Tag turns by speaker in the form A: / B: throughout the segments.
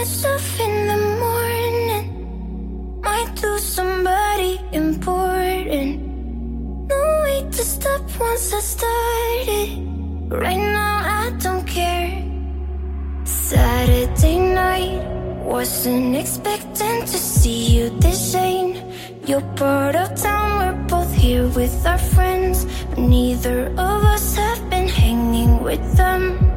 A: myself in the morning. Might do somebody important. No way to stop once I started. Right now I don't care. Saturday night wasn't expecting to see you this late. You're part of town, we're both here with our friends. But neither of us have been hanging with them.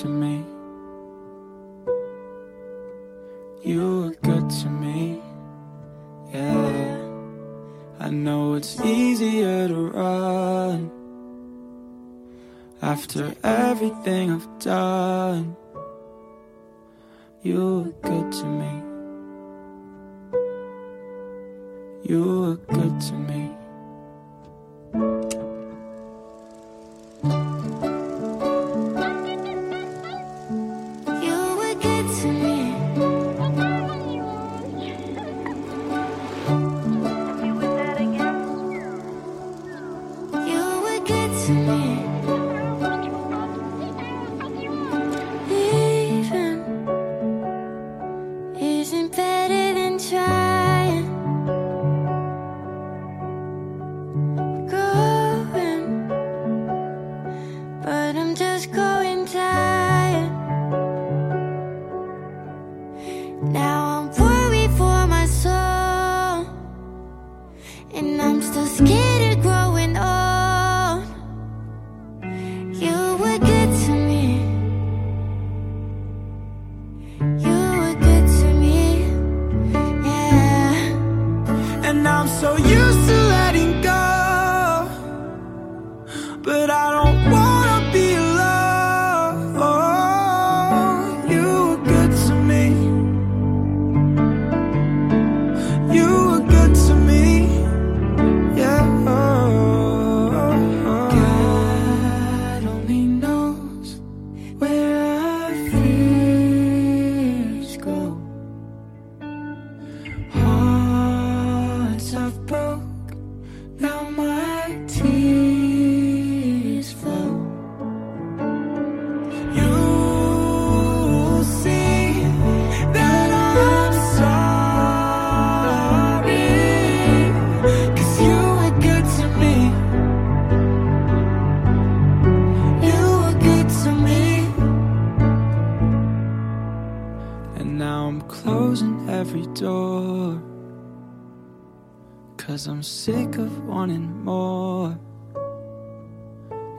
A: to me. You were good to me.
B: Yeah. I know it's easier to run after everything I've done. You were good to me. You were good to me.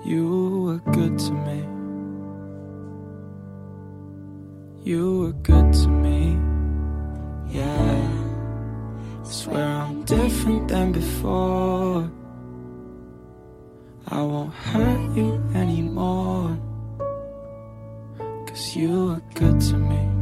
A: You were good to me. You were good to me. Yeah.
B: I
A: swear I'm different than before. I won't hurt you anymore. Cause you were good to me.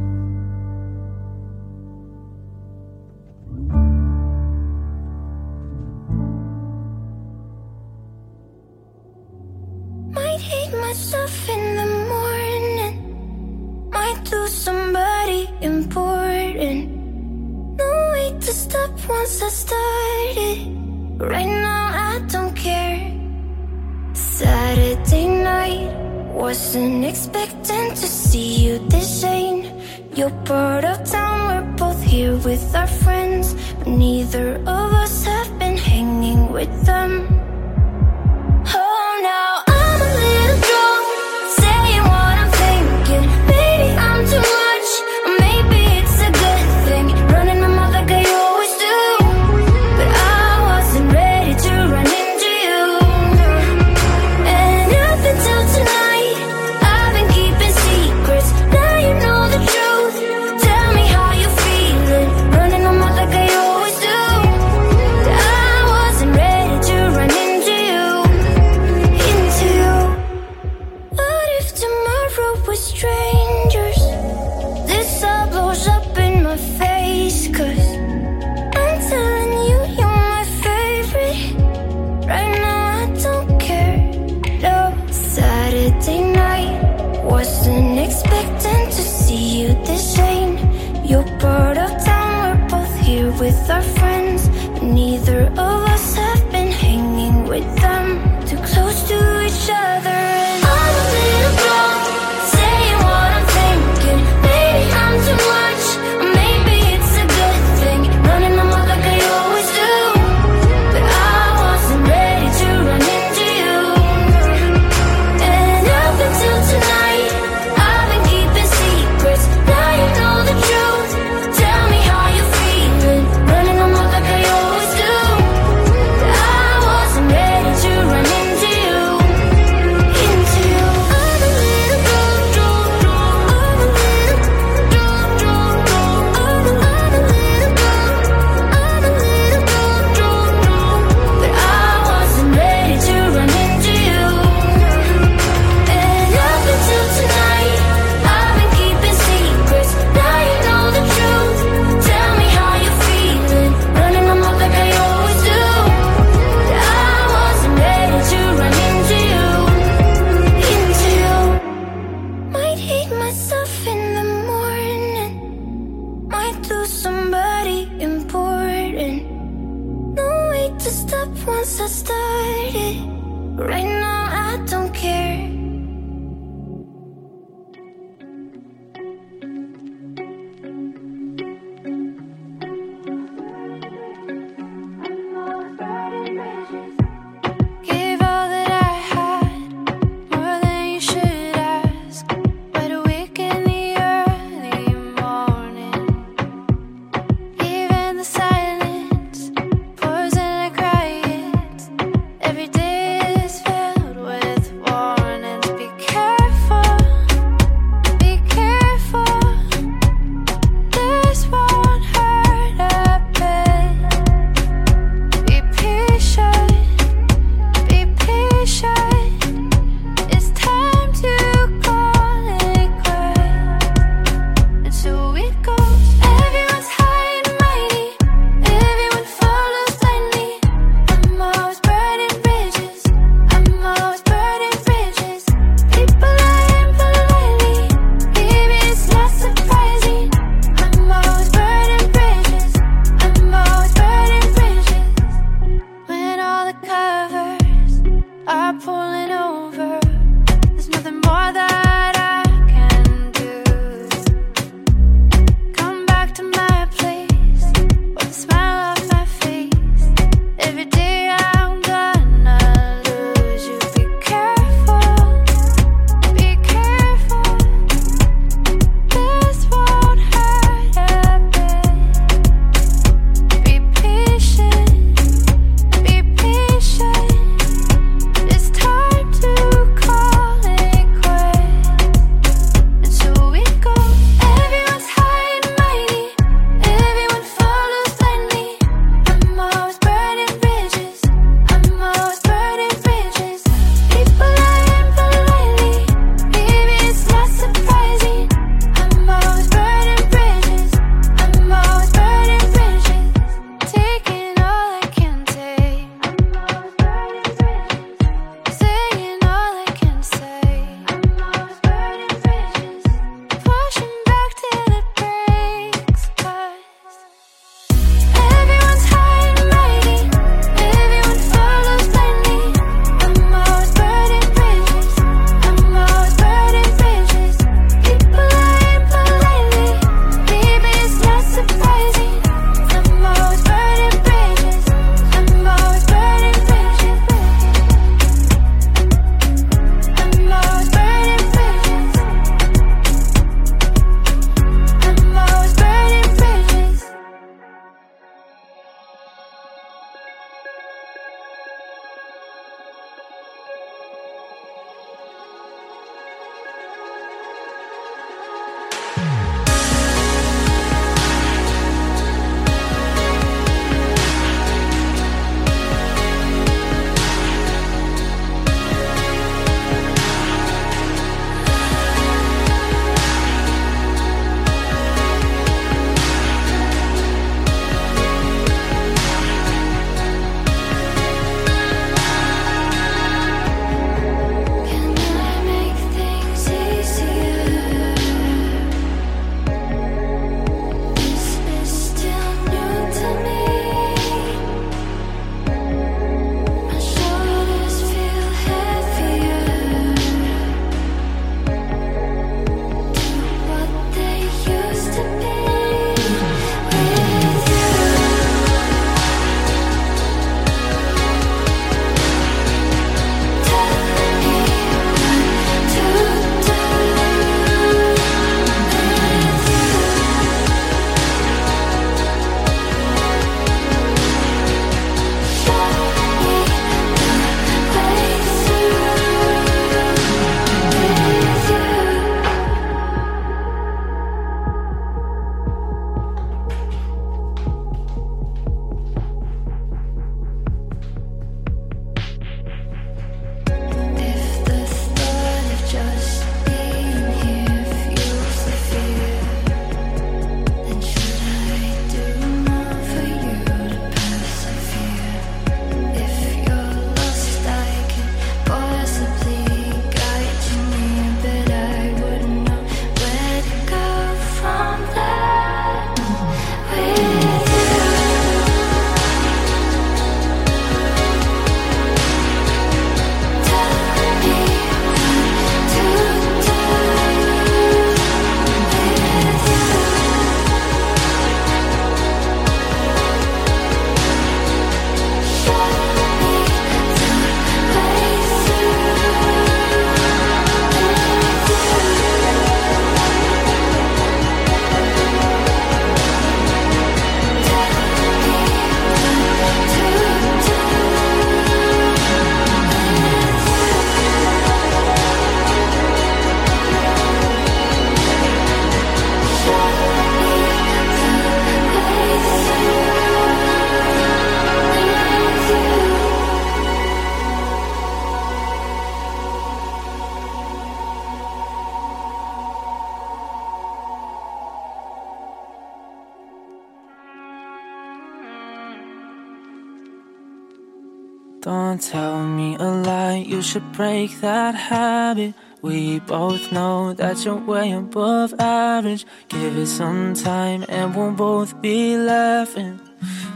B: Break that habit. We both know that you're way above average. Give it some time and we'll both be laughing,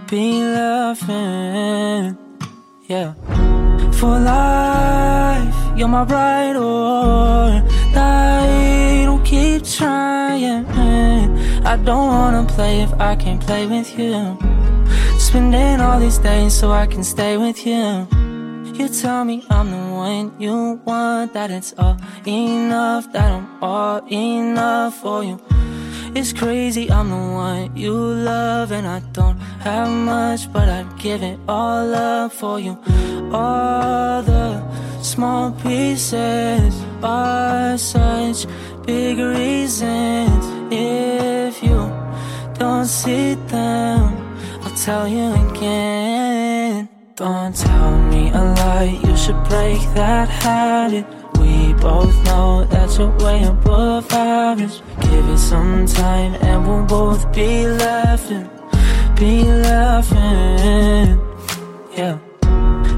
B: be laughing. Yeah. For life, you're my bride or die. Don't keep trying. I don't wanna play if I can't play with you. Spending all these days so I can stay with you. You tell me I'm the one you want, that it's all enough, that I'm all enough for you. It's crazy, I'm the one you love, and I don't have much, but I'd give it all up for you. All the small pieces are such big reasons. If you don't see them, I'll tell you again. Don't tell me a lie, you should break that habit. We both know that you're way above average. Give it some time and we'll both be laughing, be laughing. Yeah.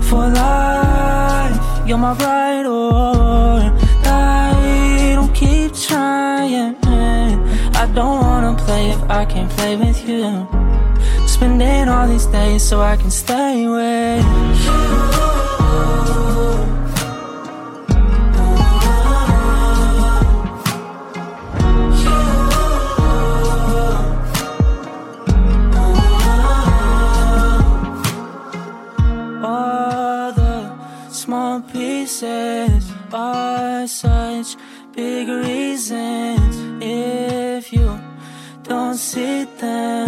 B: For life, you're my bride or die. Don't keep trying. I don't wanna play if I can't play with you. Spending all these days so I can stay with you. Small pieces are such big reasons. If you don't see them,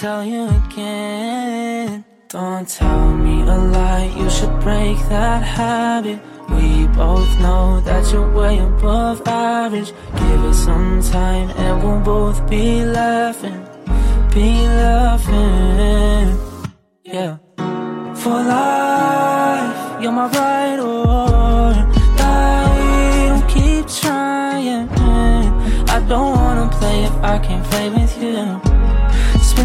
B: tell you again. Don't tell me a lie, you should break that habit. We both know that you're way above average. Give it some time and we'll both be laughing, be laughing. Yeah. For life, you're my bride or die. Don't keep trying. I don't wanna play if I can't play with you.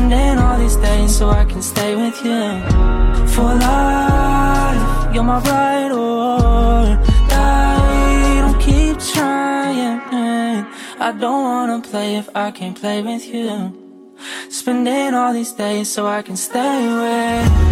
B: Spending all these days so I can stay with you. For life, you're my bride or die. Don't keep trying. I don't wanna play if I can't play with you. Spending all these days so I can stay with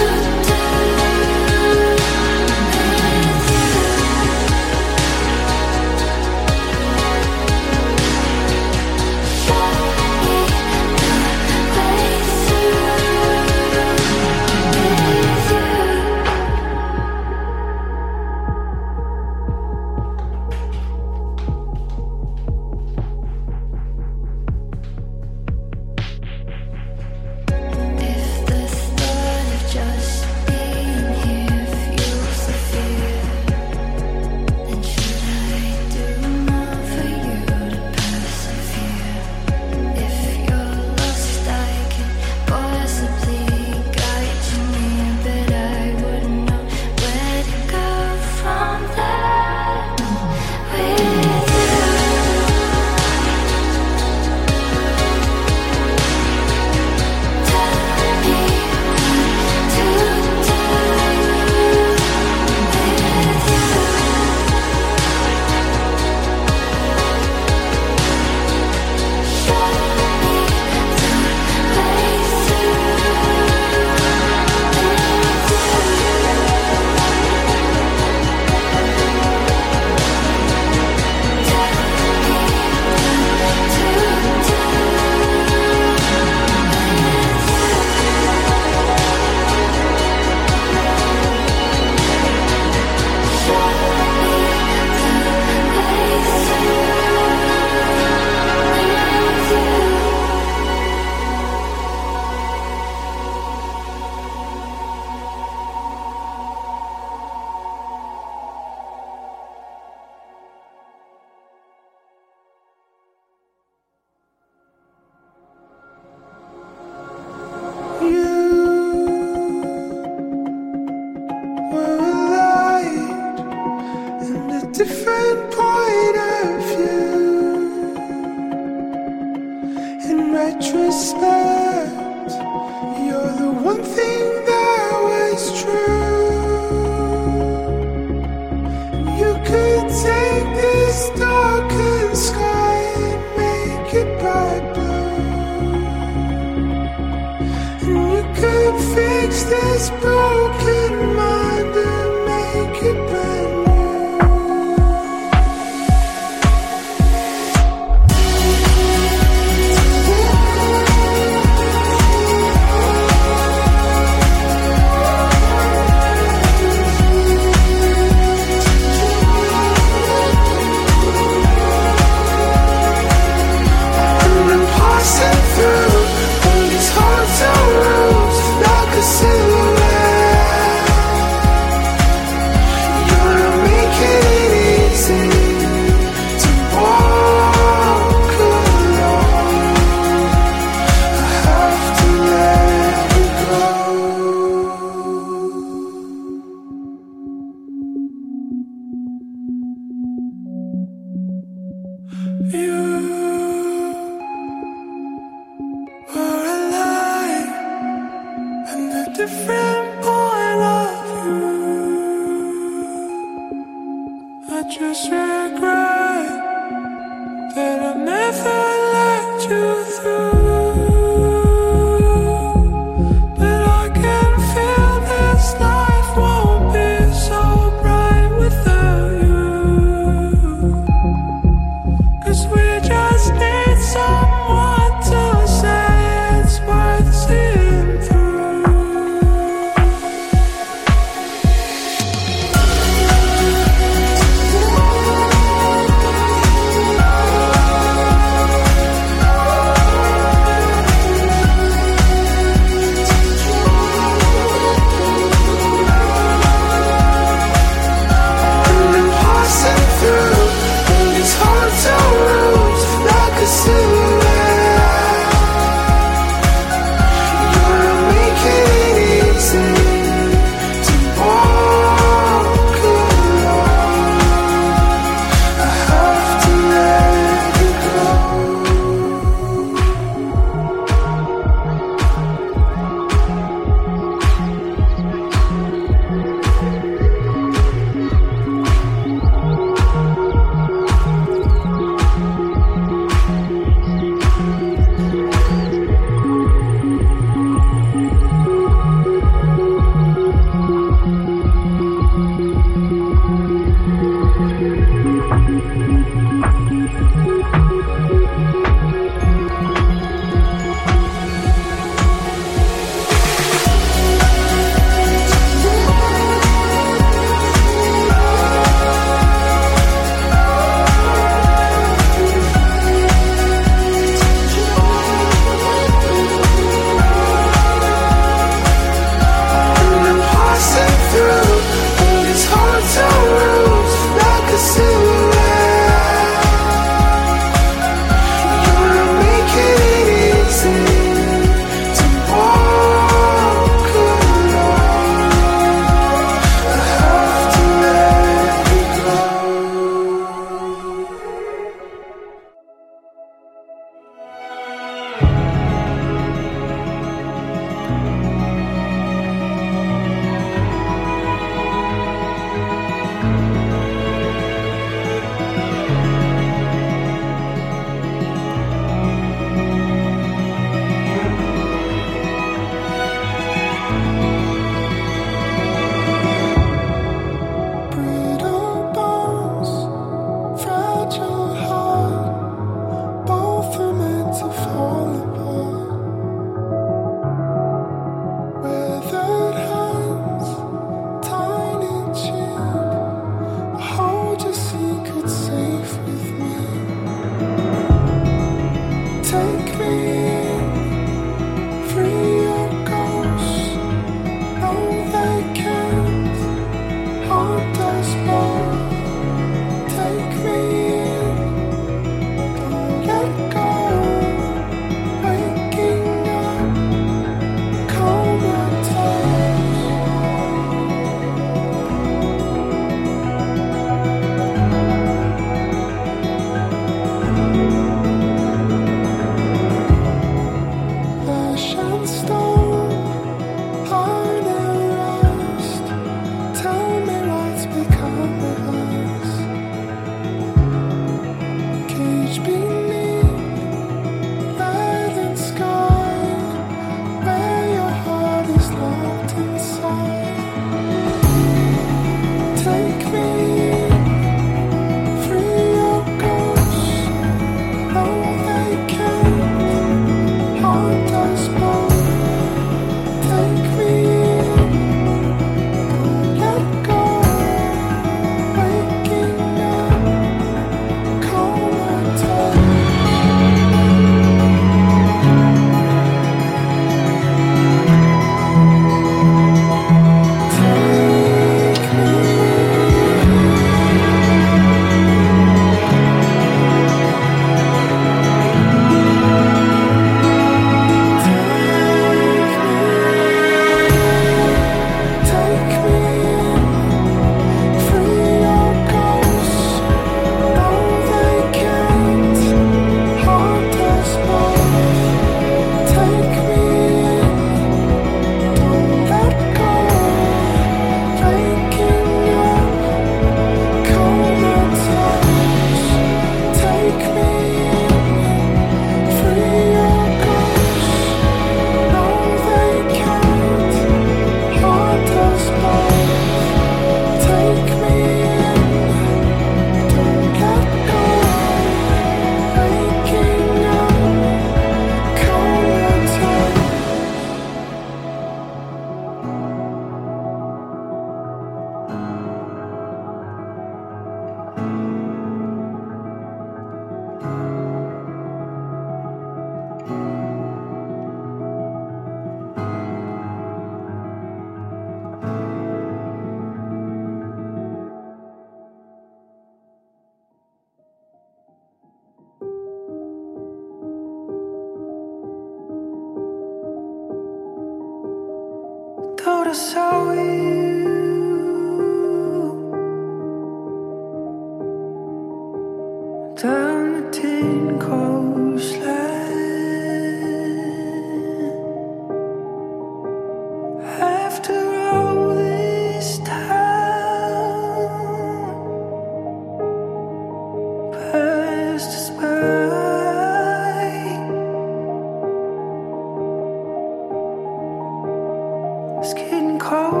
C: getting